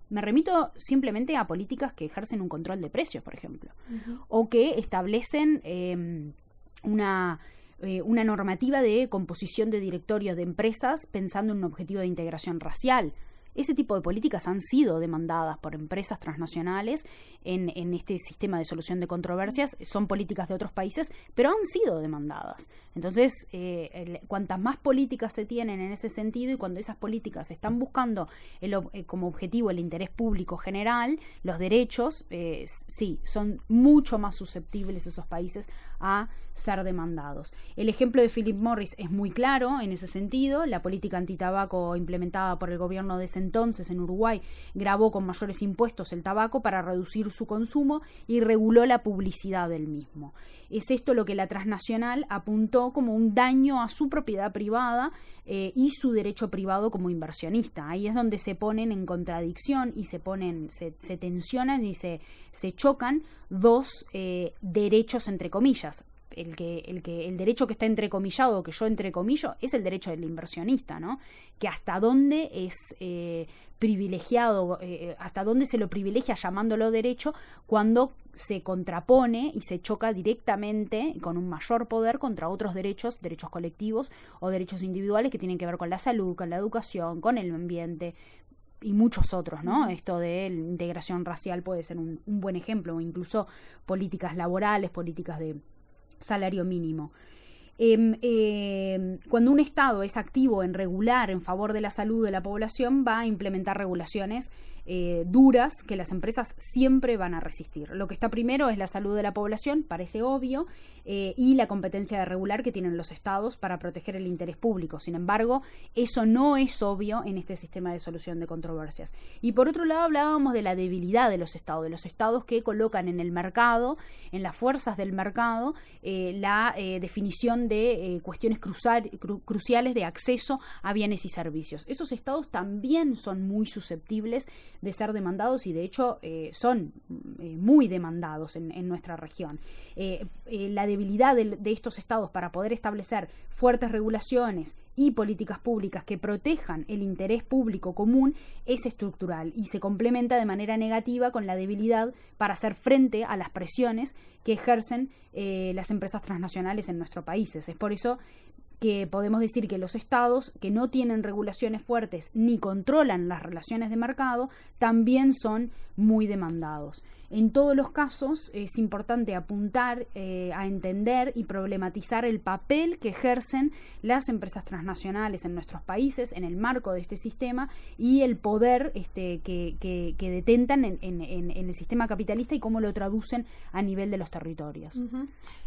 Speaker 3: me remito simplemente a políticas que ejercen un control de precios, por ejemplo, o que establecen em, una, eh, una normativa de composición de directorios de empresas pensando en un objetivo de integración racial. Ese tipo de políticas han sido demandadas por empresas transnacionales en, este sistema de solución de controversias. Son políticas de otros países, pero han sido demandadas. Entonces, eh, cuantas más políticas se tienen en ese sentido y cuando esas políticas están buscando eh, como objetivo el interés público general, los derechos, eh, sí, son mucho más susceptibles esos países a ser demandados. El ejemplo de Philip Morris es muy claro en ese sentido. La política antitabaco implementada por el gobierno de ese entonces en Uruguay grabó con mayores impuestos el tabaco para reducir su consumo y reguló la publicidad del mismo. Es esto lo que la transnacional apuntó como un daño a su propiedad privada eh, y su derecho privado como inversionista. Ahí es donde se ponen en contradicción y se ponen, se, tensionan y se, se chocan dos eh, derechos entre comillas el que, el que, el derecho que está entrecomillado, que yo entrecomillo, es el derecho del inversionista, ¿no? Que hasta dónde es eh, privilegiado, eh, hasta dónde se lo privilegia llamándolo derecho, cuando se contrapone y se choca directamente con un mayor poder contra otros derechos, derechos colectivos o derechos individuales que tienen que ver con la salud, con la educación, con el ambiente, y muchos otros, ¿no? Esto de la integración racial puede ser un, un, buen ejemplo, o incluso políticas laborales, políticas de salario mínimo. Em, em, cuando un Estado es activo en regular en favor de la salud de la población, va a implementar regulaciones eh, duras que las empresas siempre van a resistir. Lo que está primero es la salud de la población, parece obvio, eh, y la competencia de regular que tienen los estados para proteger el interés público. Sin embargo, eso no es obvio en este sistema de solución de controversias. Y por otro lado, hablábamos de la debilidad de los estados, de los estados que colocan en el mercado, en las fuerzas del mercado, eh, la definición de cuestiones cruciales de acceso a bienes y servicios. Esos estados también son muy susceptibles de ser demandados y de hecho eh, son eh, muy demandados en, nuestra región. Eh, la debilidad de, de estos estados para poder establecer fuertes regulaciones y políticas públicas que protejan el interés público común es estructural y se complementa de manera negativa con la debilidad para hacer frente a las presiones que ejercen las empresas transnacionales en nuestros países. Es por eso que podemos decir que los estados que no tienen regulaciones fuertes ni controlan las relaciones de mercado también son muy demandados. En todos los casos es importante apuntar eh, a entender y problematizar el papel que ejercen las empresas transnacionales en nuestros países en el marco de este sistema y el poder este, que, que, detentan en, el sistema capitalista y cómo lo traducen a nivel de los territorios.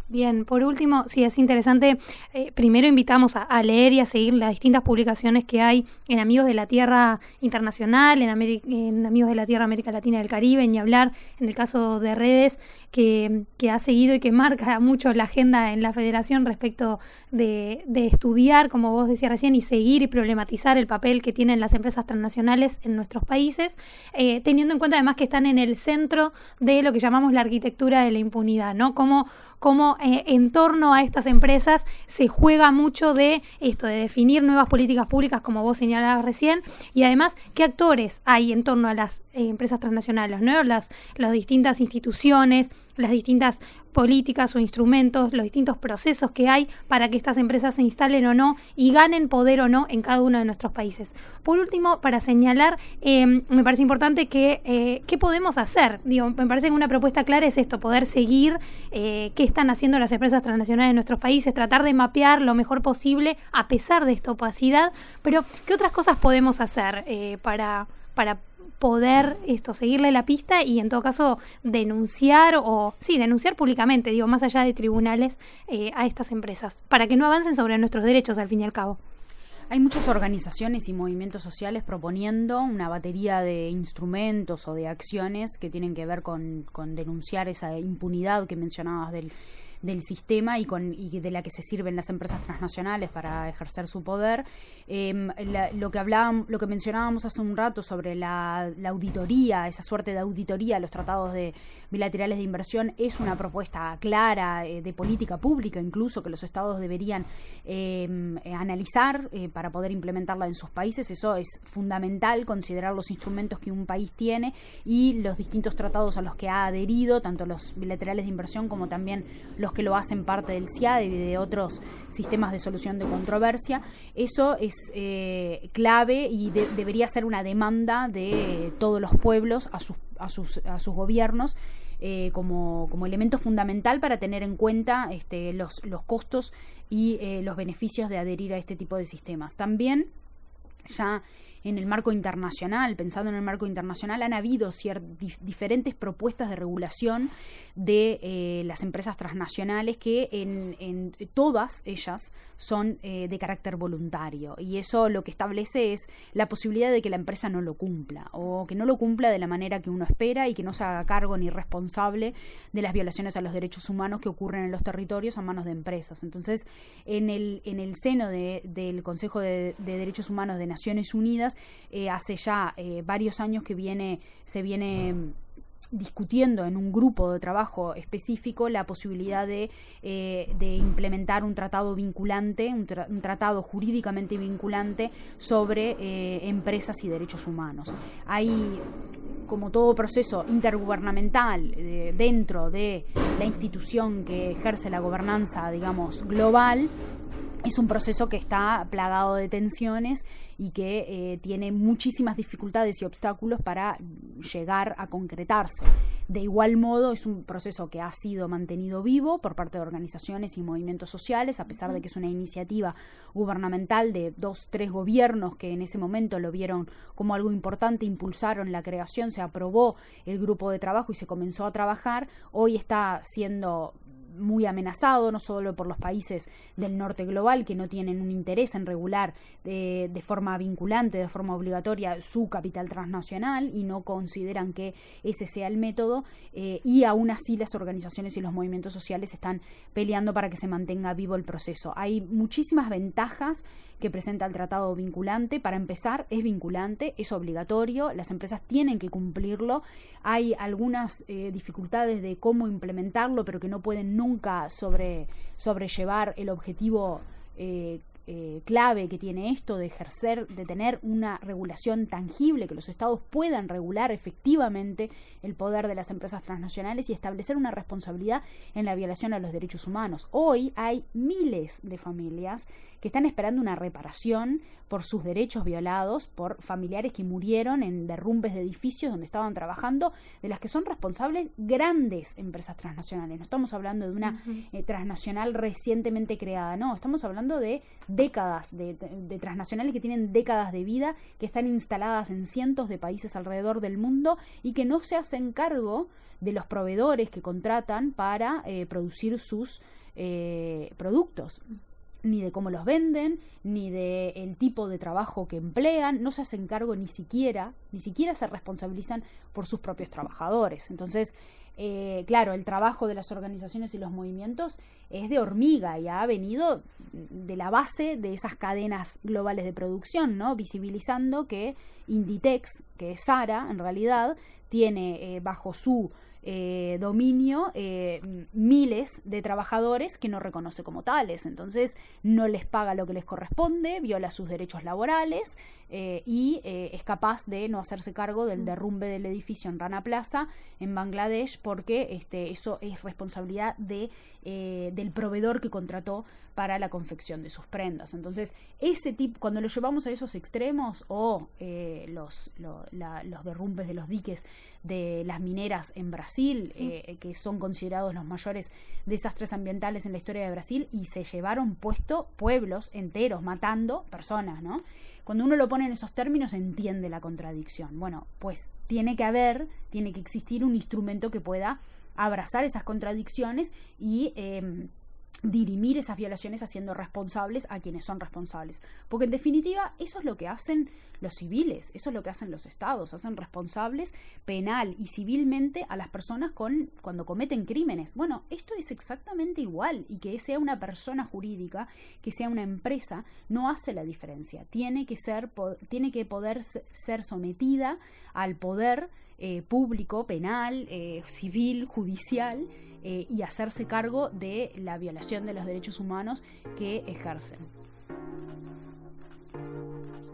Speaker 2: Bien, por último, sí es interesante, eh, primero invitamos a, leer y a seguir las distintas publicaciones que hay en Amigos de la Tierra Internacional, en, en Amigos de la Tierra América Latina y el Caribe, y hablar en caso de redes que, ha seguido y que marca mucho la agenda en la federación respecto de, estudiar, como vos decías recién, y seguir y problematizar el papel que tienen las empresas transnacionales en nuestros países, eh, teniendo en cuenta además que están en el centro de lo que llamamos la arquitectura de la impunidad, ¿no? Como cómo eh, en torno a estas empresas se juega mucho de esto, de definir nuevas políticas públicas, como vos señalabas recién, y además qué actores hay en torno a las eh, empresas transnacionales, ¿no? las, las distintas instituciones, las distintas políticas o instrumentos, los distintos procesos que hay para que estas empresas se instalen o no y ganen poder o no en cada uno de nuestros países. Por último, para señalar, em, me parece importante que eh, qué podemos hacer. Digo, me parece que una propuesta clara es esto, poder seguir eh, qué están haciendo las empresas transnacionales de nuestros países, tratar de mapear lo mejor posible a pesar de esta opacidad, pero ¿qué otras cosas podemos hacer eh, para, para poder esto, seguirle la pista y en todo caso denunciar o, sí, denunciar públicamente, digo, más allá de tribunales, eh, a estas empresas, para que no avancen sobre nuestros derechos al fin y al cabo.
Speaker 3: Hay muchas organizaciones y movimientos sociales proponiendo una batería de instrumentos o de acciones que tienen que ver con, con denunciar esa impunidad que mencionabas del del sistema y, con, y de la que se sirven las empresas transnacionales para ejercer su poder. Em, lo, que hablábamos, lo que mencionábamos hace un rato sobre la, auditoría, esa suerte de auditoría a los tratados de bilaterales de inversión, es una propuesta clara eh, de política pública, incluso que los estados deberían em, eh, analizar eh, para poder implementarla en sus países. Eso es fundamental, considerar los instrumentos que un país tiene y los distintos tratados a los que ha adherido, tanto los bilaterales de inversión como también los que lo hacen parte del CIA y de otros sistemas de solución de controversia. Eso es eh, clave y debería ser una demanda de todos los pueblos a sus, a sus, a sus gobiernos. Eh, como, como, elemento fundamental para tener en cuenta este, los, los costos y eh, los beneficios de adherir a este tipo de sistemas. También ya en el marco internacional, pensando en el marco internacional, han habido diferentes propuestas de regulación de eh, las empresas transnacionales que en, todas ellas son eh, de carácter voluntario y eso lo que establece es la posibilidad de que la empresa no lo cumpla o que no lo cumpla de la manera que uno espera y que no se haga cargo ni responsable de las violaciones a los derechos humanos que ocurren en los territorios a manos de empresas. Entonces, en el, en el seno del Consejo de, Derechos Humanos de Naciones Unidas, eh, hace ya varios años que viene, se viene discutiendo en un grupo de trabajo específico la posibilidad de, eh, implementar un tratado vinculante, un, tratado jurídicamente vinculante sobre eh, empresas y derechos humanos. Hay, como todo proceso intergubernamental eh, dentro de la institución que ejerce la gobernanza, digamos, global, es un proceso que está plagado de tensiones y que eh, tiene muchísimas dificultades y obstáculos para llegar a concretarse. De igual modo, es un proceso que ha sido mantenido vivo por parte de organizaciones y movimientos sociales, a pesar de que es una iniciativa gubernamental de dos, tres gobiernos que en ese momento lo vieron como algo importante, impulsaron la creación, se aprobó el grupo de trabajo y se comenzó a trabajar. Hoy está siendo muy amenazado, no solo por los países del norte global que no tienen un interés en regular de, de, forma vinculante, de forma obligatoria su capital transnacional y no consideran que ese sea el método, eh, y aún así las organizaciones y los movimientos sociales están peleando para que se mantenga vivo el proceso. Hay muchísimas ventajas que presenta el tratado vinculante. Para empezar, es vinculante, es obligatorio, las empresas tienen que cumplirlo. Hay algunas eh, dificultades de cómo implementarlo, pero que no pueden nunca sobre, sobrellevar el objetivo eh, eh, clave que tiene esto de ejercer, de tener una regulación tangible, que los estados puedan regular efectivamente el poder de las empresas transnacionales y establecer una responsabilidad en la violación a los derechos humanos. Hoy hay miles de familias que están esperando una reparación por sus derechos violados, por familiares que murieron en derrumbes de edificios donde estaban trabajando, de las que son responsables grandes empresas transnacionales. No estamos hablando de una eh, transnacional recientemente creada, no, estamos hablando de décadas de, transnacionales que tienen décadas de vida, que están instaladas en cientos de países alrededor del mundo y que no se hacen cargo de los proveedores que contratan para eh, producir sus eh, productos ni de cómo los venden, ni de el tipo de trabajo que emplean, no se hacen cargo ni siquiera, ni siquiera se responsabilizan por sus propios trabajadores. Entonces, eh, claro, el trabajo de las organizaciones y los movimientos es de hormiga y ha venido de la base de esas cadenas globales de producción, ¿no? Visibilizando que Inditex, que es Sara, en realidad, tiene eh, bajo su eh, dominio eh, miles de trabajadores que no reconoce como tales. Entonces no les paga lo que les corresponde, viola sus derechos laborales eh, y es capaz de no hacerse cargo del derrumbe del edificio en Rana Plaza, en Bangladesh, porque este, eso es responsabilidad de, del proveedor que contrató para la confección de sus prendas. Entonces, ese tipo, cuando lo llevamos a esos extremos o los, los derrumbes de los diques de las mineras en Brasil, eh, que son considerados los mayores desastres ambientales en la historia de Brasil, y se llevaron puesto pueblos enteros, matando personas, ¿no? Cuando uno lo pone en esos términos entiende la contradicción. Bueno, pues tiene que haber, tiene que existir un instrumento que pueda abrazar esas contradicciones y eh, dirimir esas violaciones haciendo responsables a quienes son responsables. Porque en definitiva eso es lo que hacen los civiles, eso es lo que hacen los estados, hacen responsables penal y civilmente a las personas con, cuando cometen crímenes. Bueno, esto es exactamente igual y que sea una persona jurídica, que sea una empresa, no hace la diferencia. Tiene que, ser, tiene que poder ser sometida al poder eh, público, penal, eh, civil, judicial, eh, y hacerse cargo de la violación de los derechos humanos que ejercen.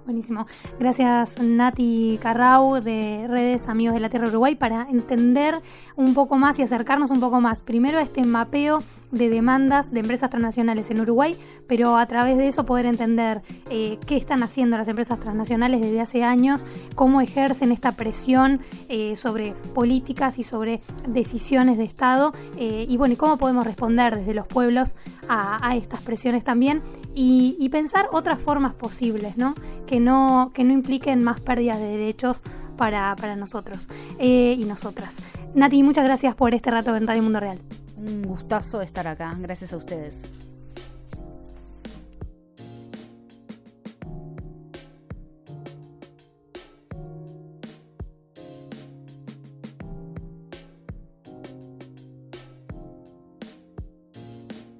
Speaker 2: Buenísimo. Gracias Nati Carrau de Redes Amigos de la Tierra Uruguay para entender un poco más y acercarnos un poco más. Primero este mapeo de demandas de empresas transnacionales en Uruguay, pero a través de eso poder entender eh, qué están haciendo las empresas transnacionales desde hace años, cómo ejercen esta presión eh, sobre políticas y sobre decisiones de Estado eh, y bueno, cómo podemos responder desde los pueblos a, estas presiones también y, pensar otras formas posibles, ¿no? Que no, que no impliquen más pérdidas de derechos para, nosotros eh, y nosotras. Nati, muchas gracias por este rato en Radio Mundo Real.
Speaker 3: Un gustazo estar acá, gracias a ustedes.